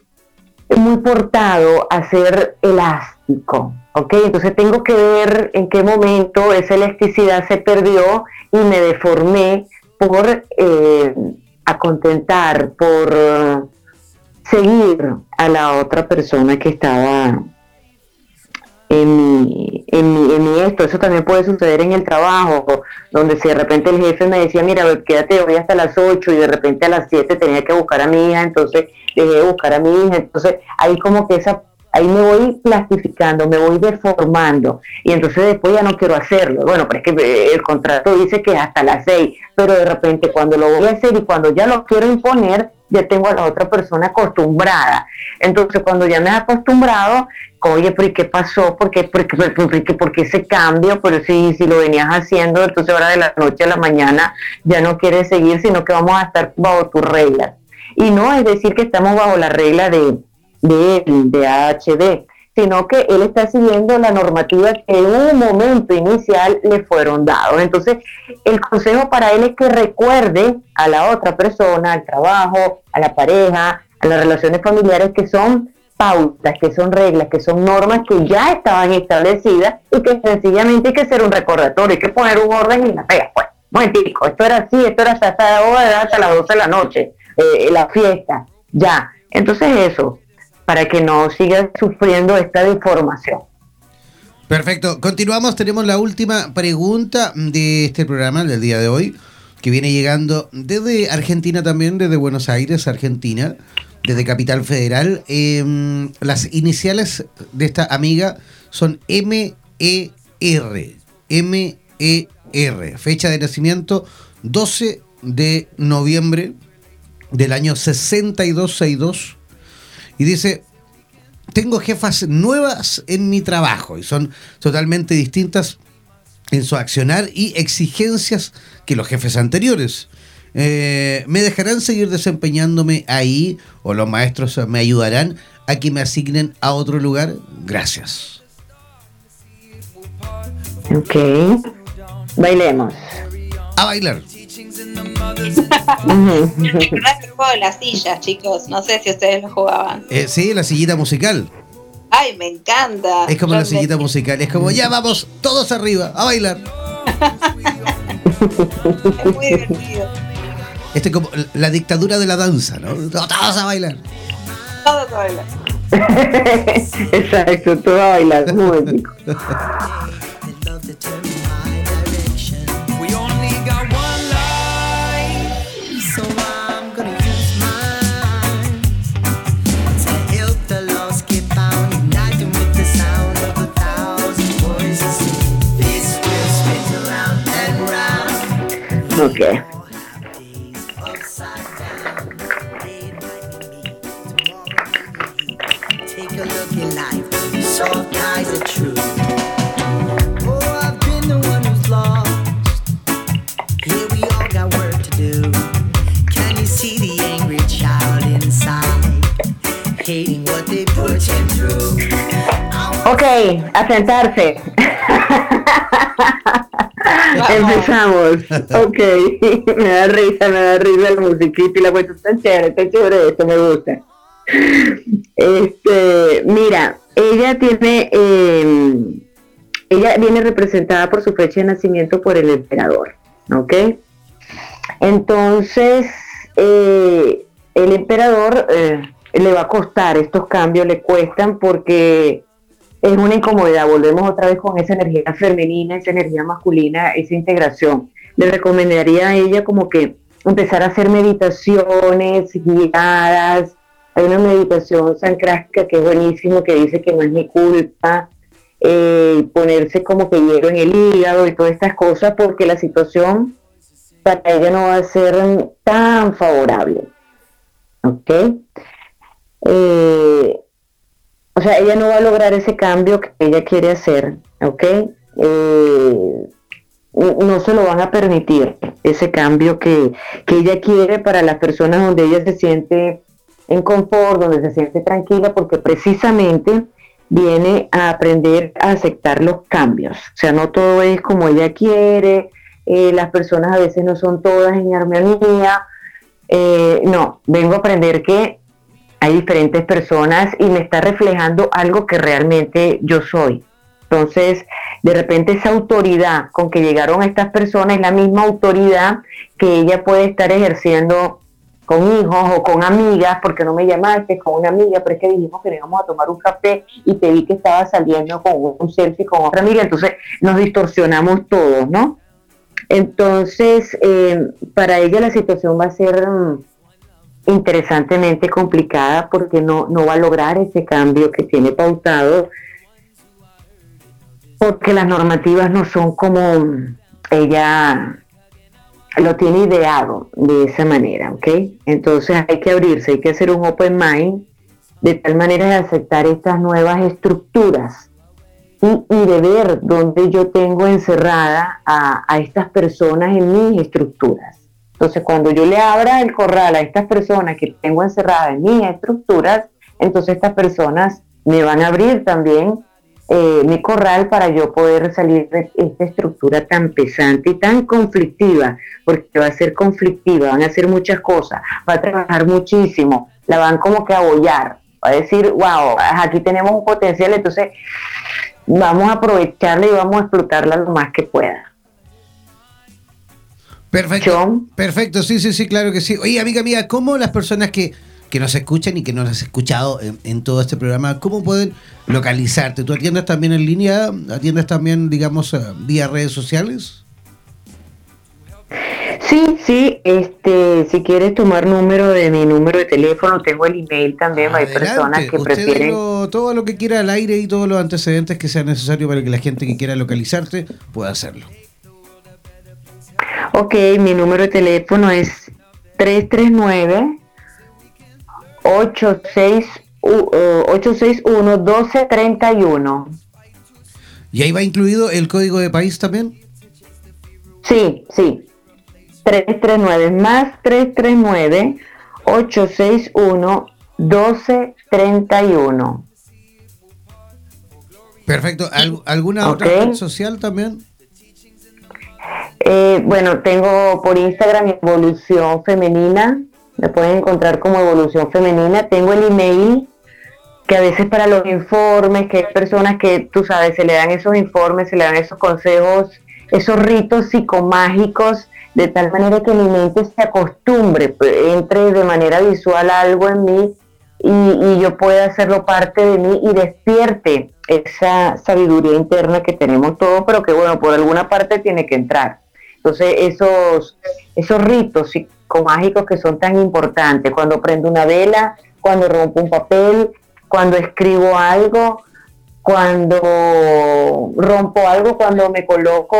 muy portado a ser elástico. ¿ok? Entonces tengo que ver en qué momento esa elasticidad se perdió y me deformé por eh, acontentar, por seguir a la otra persona que estaba en mi, en, mi, en mi esto. Eso también puede suceder en el trabajo, donde si de repente el jefe me decía, mira, quédate hoy hasta las 8 y de repente a las 7 tenía que buscar a mi hija, entonces dejé de buscar a mi hija. Entonces ahí como que esa ahí me voy plastificando, me voy deformando y entonces después ya no quiero hacerlo. Bueno, pero es que eh, el contrato dice que hasta las 6, pero de repente cuando lo voy a hacer y cuando ya lo quiero imponer, ya tengo a la otra persona acostumbrada. Entonces cuando ya me he acostumbrado, oye, pero ¿y qué pasó? ¿Por qué, por qué, por qué- por ese cambio? Pero si, si lo venías haciendo, entonces ahora de la noche a la mañana ya no quieres seguir, sino que vamos a estar bajo tus reglas. Y no es decir que estamos bajo la regla de, de de AHD, sino que él está siguiendo la normativa que en un momento inicial le fueron dados. Entonces, el consejo para él es que recuerde a la otra persona, al trabajo, a la pareja, a las relaciones familiares que son pautas, que son reglas, que son normas que ya estaban establecidas y que sencillamente hay que hacer un recordatorio, hay que poner un orden en la regla. Pues, momentico, esto era así, esto era hasta, era hasta las 12 de la noche, eh, la fiesta, ya. Entonces eso, para que no sigas sufriendo esta deformación. Perfecto. Continuamos. Tenemos la última pregunta de este programa del día de hoy, que viene llegando desde Argentina también, desde Buenos Aires, Argentina, desde Capital Federal. Eh, las iniciales de esta amiga son M-E-R. M-E-R. Fecha de nacimiento 12 de noviembre del año 6262. Y dice, tengo jefas nuevas en mi trabajo y son totalmente distintas en su accionar y exigencias que los jefes anteriores. Eh, ¿Me dejarán seguir desempeñándome ahí o los maestros me ayudarán a que me asignen a otro lugar? Gracias. Ok. Bailemos. A bailar. Juego de las sillas, chicos. No sé si ustedes lo jugaban. Eh, sí, la sillita musical. Ay, me encanta. Es como Yo la sillita me- musical. Es como, ya vamos, todos arriba, a bailar. Es muy divertido. Este es como la dictadura de la danza, ¿no? Todos a bailar. Todo todo baila. Exacto, todo a bailar. Muy. through. Ok, a sentarse. Empezamos. Ok, me da risa, me da risa la musiquita y la cuestión está chévere, está chévere esto, me gusta. Este, mira, ella tiene, eh, ella viene representada por su fecha de nacimiento por el emperador, ¿ok? Entonces, eh, el emperador eh, le va a costar, estos cambios le cuestan porque es una incomodidad. Volvemos otra vez con esa energía femenina, esa energía masculina, esa integración. Le recomendaría a ella como que empezar a hacer meditaciones guiadas. Hay una meditación sancrástica que es buenísimo, que dice que no es mi culpa. eh, ponerse como que hielo en el hígado y todas estas cosas, porque la situación para ella no va a ser tan favorable. ¿Ok? Eh, o sea, ella no va a lograr ese cambio que ella quiere hacer, ¿ok? Eh, no se lo van a permitir, ese cambio que, que ella quiere para las personas donde ella se siente en confort, donde se siente tranquila, porque precisamente viene a aprender a aceptar los cambios. O sea, no todo es como ella quiere, eh, las personas a veces no son todas en armonía. Eh, no, vengo a aprender que hay diferentes personas y me está reflejando algo que realmente yo soy. Entonces, de repente esa autoridad con que llegaron estas personas es la misma autoridad que ella puede estar ejerciendo con hijos o con amigas, porque no me llamaste con una amiga, pero es que dijimos que íbamos a tomar un café y te vi que estaba saliendo con un selfie con otra amiga, entonces nos distorsionamos todos, ¿no? Entonces, eh, para ella la situación va a ser mm, interesantemente complicada porque no, no va a lograr ese cambio que tiene pautado porque las normativas no son como ella lo tiene ideado de esa manera, ¿ok? Entonces hay que abrirse, hay que hacer un open mind de tal manera de aceptar estas nuevas estructuras y, y de ver dónde yo tengo encerrada a, a estas personas en mis estructuras. Entonces, cuando yo le abra el corral a estas personas que tengo encerradas en mis estructuras, entonces estas personas me van a abrir también eh, mi corral para yo poder salir de esta estructura tan pesante y tan conflictiva, porque va a ser conflictiva, van a hacer muchas cosas, va a trabajar muchísimo, la van como que a bollar, va a decir, wow, aquí tenemos un potencial, entonces vamos a aprovecharla y vamos a explotarla lo más que pueda. Perfecto. John. Perfecto, sí, sí, sí, claro que sí. Oye, amiga mía, ¿cómo las personas que, que nos escuchan y que no nos has escuchado en, en todo este programa, cómo pueden localizarte? ¿Tú atiendes también en línea? ¿Atiendes también, digamos, eh, vía redes sociales? Sí, sí, este, si quieres tomar número de mi número de teléfono, tengo el email también, hay personas que Usted prefieren... todo lo que quiera al aire y todos los antecedentes que sea necesario para que la gente que quiera localizarte pueda hacerlo. Ok, mi número de teléfono es 339 86 uh, 861 1231. ¿Y ahí va incluido el código de país también? Sí, sí. 339 más 339 861 1231. Perfecto. ¿Al- ¿Alguna otra Ok. red social también? Eh, bueno, tengo por Instagram Evolución Femenina. Me pueden encontrar como Evolución Femenina. Tengo el email que a veces para los informes, que hay personas que, tú sabes, se le dan esos informes, se le dan esos consejos, esos ritos psicomágicos, de tal manera que mi mente se acostumbre, pues, entre de manera visual algo en mí y, y yo pueda hacerlo parte de mí y despierte esa sabiduría interna que tenemos todos, pero que bueno, por alguna parte tiene que entrar. Entonces, esos, esos ritos psicomágicos que son tan importantes, cuando prendo una vela, cuando rompo un papel, cuando escribo algo, cuando rompo algo, cuando me coloco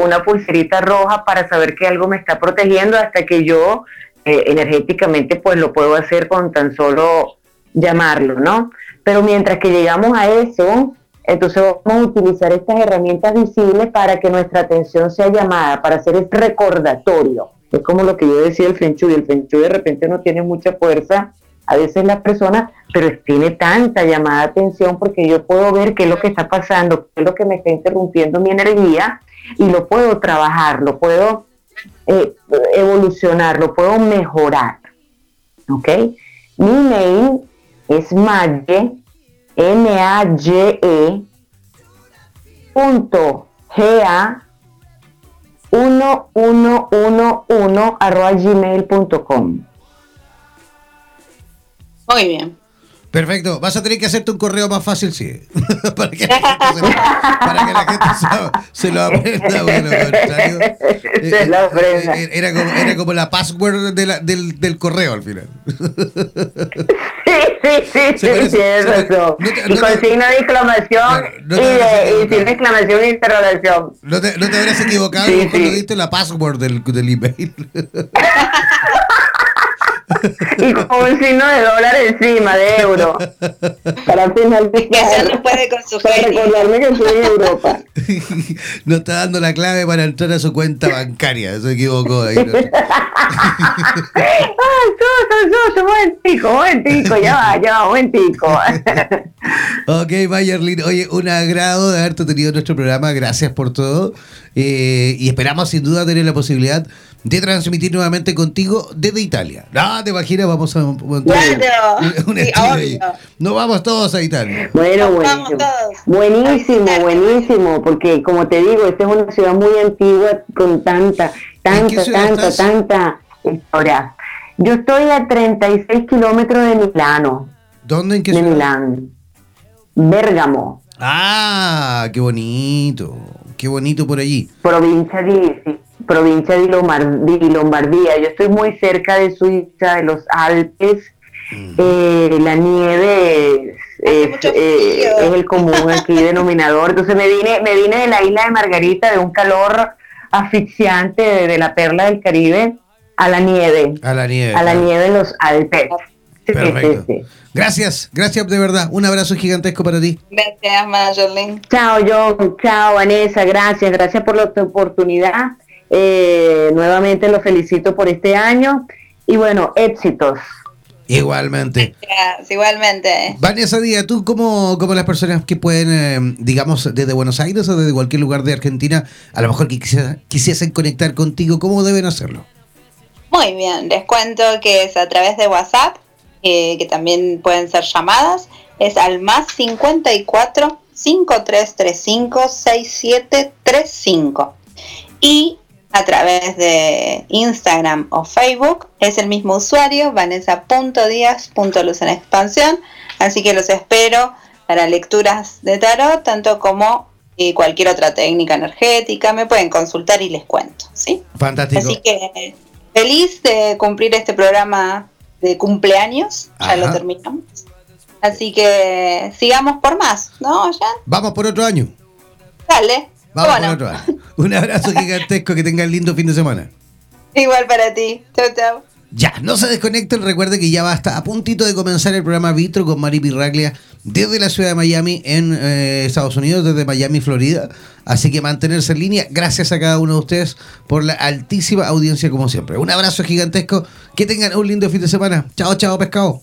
una pulserita roja para saber que algo me está protegiendo hasta que yo eh, energéticamente pues lo puedo hacer con tan solo llamarlo, ¿no? Pero mientras que llegamos a eso, entonces vamos a utilizar estas herramientas visibles para que nuestra atención sea llamada, para hacer este recordatorio. Es como lo que yo decía el Feng Shui, el Feng de repente no tiene mucha fuerza, a veces la persona, pero tiene tanta llamada de atención porque yo puedo ver qué es lo que está pasando, qué es lo que me está interrumpiendo mi energía y lo puedo trabajar, lo puedo eh, evolucionar, lo puedo mejorar. ¿Ok? Mi mail es maye, M-A-Y-E, punto G-A, 1111 arroba gmail.com. Muy bien. Perfecto. Vas a tener que hacerte un correo más fácil, sí. para, que la gente se, para que la gente se, se lo aprenda. Bueno, contrario. Se lo aprenda. eh, Era como, era como la password de la- del, del correo al final. Sí, sí, sí, tienes razón. y no te- con signo de exclamación y, de, sin exclamación e interrogación. No te, no te habrás equivocado cuando diste la password del, del email. Y con un signo de dólar encima, de euro. Para finalizar. no puede con su Para recordarme que estoy en Europa. no está dando la clave para entrar a su cuenta bancaria. Se equivocó ahí. ¿no? ¡Ay, susto, susto! Momentico, momentico, ya va, ya va, momentico. Ok, Mayerlin, oye, un agrado de haberte tenido en nuestro programa, gracias por todo. Eh, y esperamos sin duda tener la posibilidad de transmitir nuevamente contigo desde Italia. No, te imaginas, vamos a montar Claro, un, un sí, estudio ahí. obvio. No vamos todos a Italia. Bueno, buenísimo. Buenísimo, buenísimo, porque como te digo, esta es una ciudad muy antigua con tanta, ¿En qué tanta, tanta, estás? tanta historia. Yo estoy a 36 kilómetros de Milano, ¿Dónde? ¿En qué de ciudad? Milán, Bérgamo, Ah, qué bonito. Qué bonito por allí. provincia de, sí, provincia de, Lomar- de Lombardía. Yo estoy muy cerca de Suiza, de los Alpes. Mm. Eh, la nieve es, eh, es el común aquí denominador. Entonces me vine, me vine de la isla de Margarita, de un calor asfixiante de, de la perla del Caribe, a la nieve, A la nieve. a la claro. nieve en los Alpes. Sí, Perfecto. sí, sí. Gracias, gracias de verdad. Un abrazo gigantesco para ti. Gracias, Mayerlin. Chao, John. Chao, Vanessa. Gracias, gracias por la oportunidad. Eh, nuevamente los felicito por este año. Y bueno, éxitos. Igualmente. Gracias, igualmente. Vanessa Díaz, tú como, como las personas que pueden, eh, digamos, desde Buenos Aires o desde cualquier lugar de Argentina, a lo mejor que quisiera- quisiesen conectar contigo, ¿cómo deben hacerlo? Muy bien, les cuento que es a través de WhatsApp, eh, que también pueden ser llamadas, es al más 54 5335 6735. Y a través de Instagram o Facebook es el mismo usuario, vanessa.díaz.luz en expansión. Así que los espero para lecturas de tarot, tanto como eh, cualquier otra técnica energética. Me pueden consultar y les cuento. ¿sí? Fantástico. Así que feliz de cumplir este programa de cumpleaños. Ya lo terminamos. Así que sigamos por más, ¿no, Jan? Vamos por otro año. Dale. Vamos Bueno, por otro año. Un abrazo gigantesco, que tengan lindo fin de semana. igual para ti. Chau, chau. Ya, no se desconecten, recuerde que ya va hasta a puntito de comenzar el programa Vitro con Mari Pirraglia desde la ciudad de Miami en eh, Estados Unidos, desde Miami, Florida. Así que mantenerse en línea. Gracias a cada uno de ustedes por la altísima audiencia como siempre. Un abrazo gigantesco. Que tengan un lindo fin de semana. Chao, chao, pescado.